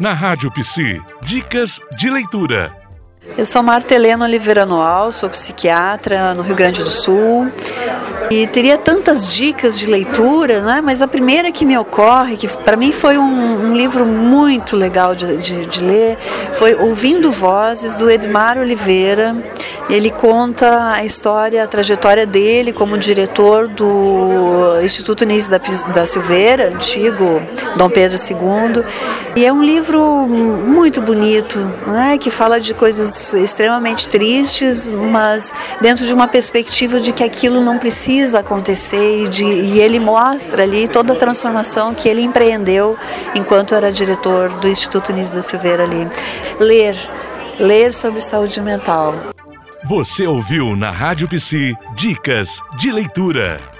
Na Rádio Psi, dicas de leitura. Eu sou Marta Helena Oliveira Noal, sou psiquiatra no Rio Grande do Sul e teria tantas dicas de leitura, né? mas a primeira que me ocorre, que para mim foi um, um, livro muito legal de, de, de, ler, foi Ouvindo Vozes, do Edmar Oliveira. Ele conta a história, a trajetória dele como diretor do Instituto Nise da, da Silveira, antigo Dom Pedro II. E é um livro muito bonito, né? que fala de coisas extremamente tristes, mas dentro de uma perspectiva de que aquilo não precisa acontecer e, de, e ele mostra ali toda a transformação que ele empreendeu enquanto era diretor do Instituto Nise da Silveira ali. Ler, ler sobre saúde mental. Você ouviu na Rádio Psi Dicas de Leitura.